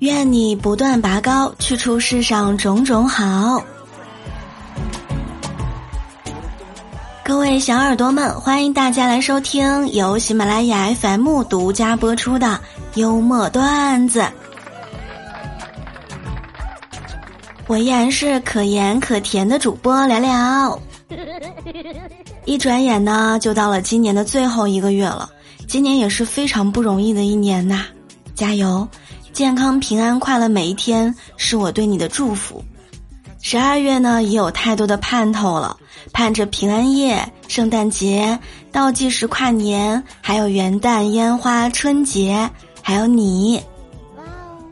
愿你不断拔高，去除世上种种好。各位小耳朵们，欢迎大家来收听由喜马拉雅 FM 独家播出的幽默段子。我依然是可盐可甜的主播聊聊。一转眼呢，就到了今年的最后一个月了。今年也是非常不容易的一年呐，加油！健康平安快乐每一天是我对你的祝福。十二月呢也有太多的盼头了，盼着平安夜、圣诞节、倒计时跨年，还有元旦、烟花、春节，还有你。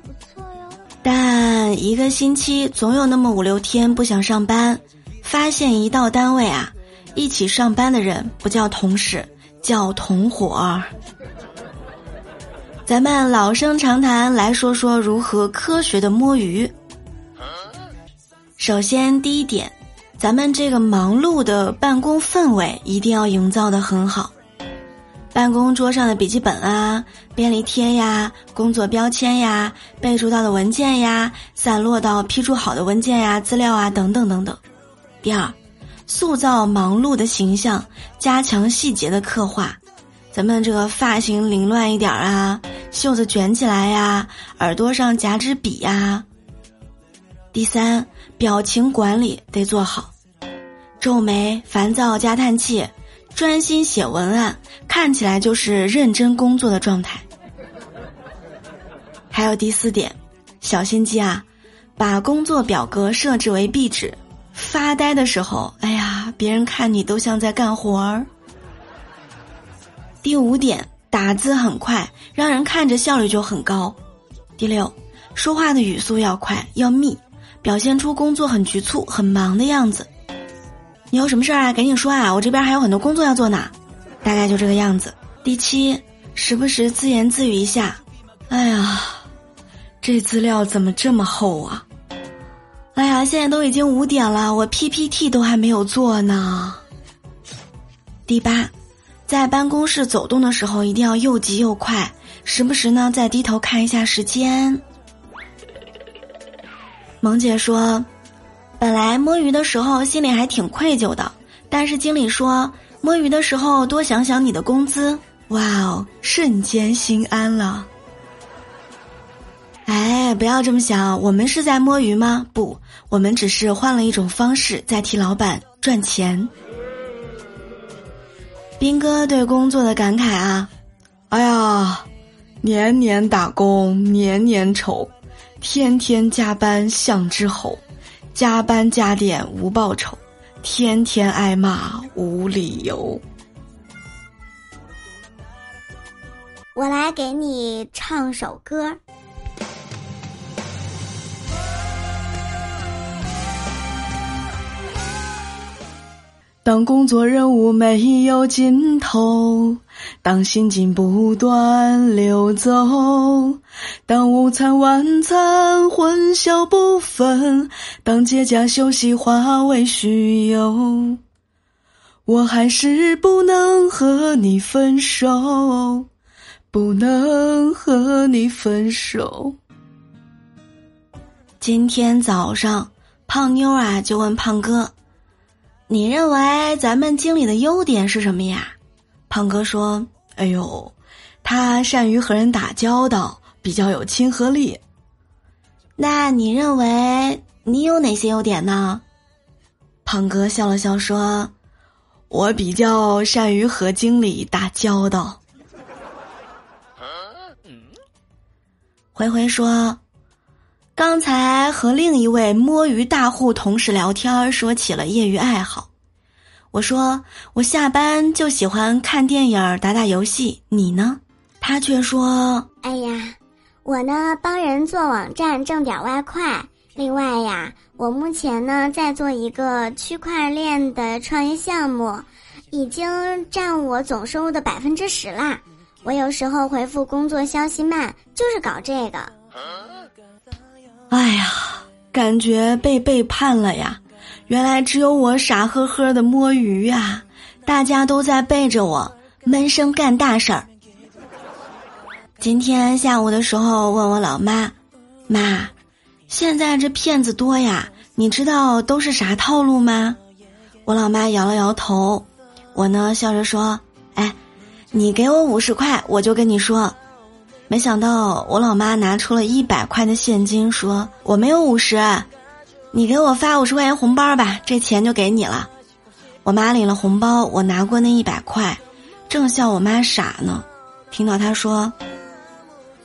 不错哟！但一个星期总有那么五六天不想上班，发现一到单位啊，一起上班的人不叫同事，叫同伙儿。咱们老生常谈来说说如何科学的摸鱼。首先，第一点，咱们这个忙碌的办公氛围一定要营造的很好。办公桌上的笔记本啊、便利贴呀、工作标签呀、备注到的文件呀、散落到批注好的文件呀、资料啊等等等等。第二，塑造忙碌的形象，加强细节的刻画。咱们这个发型凌乱一点啊，袖子卷起来呀，耳朵上夹支笔呀。第三，表情管理得做好，皱眉、烦躁加叹气，专心写文案，看起来就是认真工作的状态。还有第四点，小心机啊，把工作表格设置为壁纸，发呆的时候，哎呀，别人看你都像在干活儿。第五点，打字很快，让人看着效率就很高。第六，说话的语速要快，要密，表现出工作很局促、很忙的样子。你有什么事儿啊？赶紧说啊！我这边还有很多工作要做呢。大概就这个样子。第七，时不时自言自语一下。哎呀，这资料怎么这么厚啊？哎呀，现在都已经五点了，我 PPT 都还没有做呢。第八。在办公室走动的时候，一定要又急又快，时不时呢再低头看一下时间。萌姐说：“本来摸鱼的时候心里还挺愧疚的，但是经理说摸鱼的时候多想想你的工资，哇哦，瞬间心安了。”哎，不要这么想，我们是在摸鱼吗？不，我们只是换了一种方式在替老板赚钱。斌哥对工作的感慨啊，哎呀，年年打工年年愁，天天加班像只猴，加班加点无报酬，天天挨骂无理由。我来给你唱首歌。当工作任务没有尽头，当心情不断流走，当午餐晚餐混淆不分，当节假休息化为虚有，我还是不能和你分手，不能和你分手。今天早上，胖妞啊就问胖哥。你认为咱们经理的优点是什么呀？胖哥说：“哎呦，他善于和人打交道，比较有亲和力。”那你认为你有哪些优点呢？胖哥笑了笑说：“我比较善于和经理打交道。”回回说。刚才和另一位摸鱼大户同事聊天，说起了业余爱好。我说我下班就喜欢看电影、打打游戏，你呢？他却说：“哎呀，我呢帮人做网站挣点外快。另外呀，我目前呢在做一个区块链的创业项目，已经占我总收入的百分之十啦。我有时候回复工作消息慢，就是搞这个。”哎呀，感觉被背叛了呀！原来只有我傻呵呵的摸鱼呀，大家都在背着我闷声干大事儿。今天下午的时候问我老妈：“妈，现在这骗子多呀，你知道都是啥套路吗？我老妈摇了摇头，我呢笑着说：“哎，你给我五十块，我就跟你说。”没想到我老妈拿出了一百块的现金，说：“我没有五十，你给我发五十块钱红包吧，这钱就给你了。”我妈领了红包，我拿过那一百块，正笑我妈傻呢，听到她说：“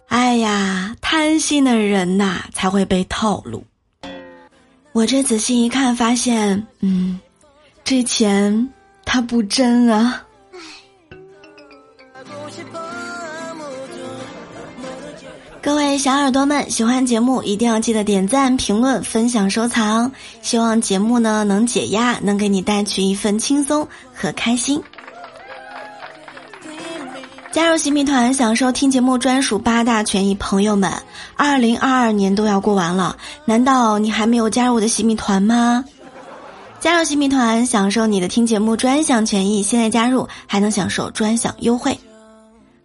哎呀，贪心的人呐才会被套路。”我这仔细一看，发现，嗯。这钱它不真啊！各位小耳朵们，喜欢节目一定要记得点赞、评论、分享、收藏。希望节目呢能解压，能给你带去一份轻松和开心。加入洗米团，享受听节目专属八大权益。朋友们，二零二二年都要过完了，难道你还没有加入我的洗米团吗？加入新米团，享受你的听节目专享权益。现在加入还能享受专享优惠。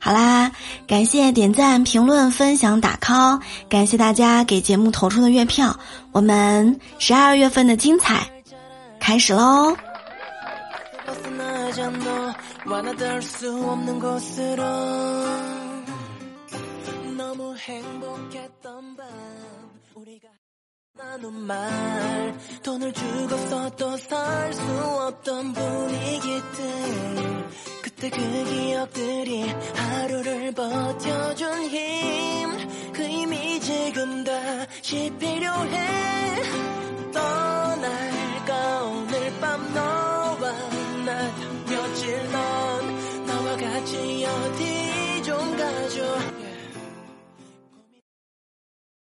好啦，感谢点赞、评论、分享、打 call，感谢大家给节目投出的月票。我们十二月份的精彩开始喽！ 그 기억들이 하루를 버텨준 힘. 그 힘이 지금 다시 필요해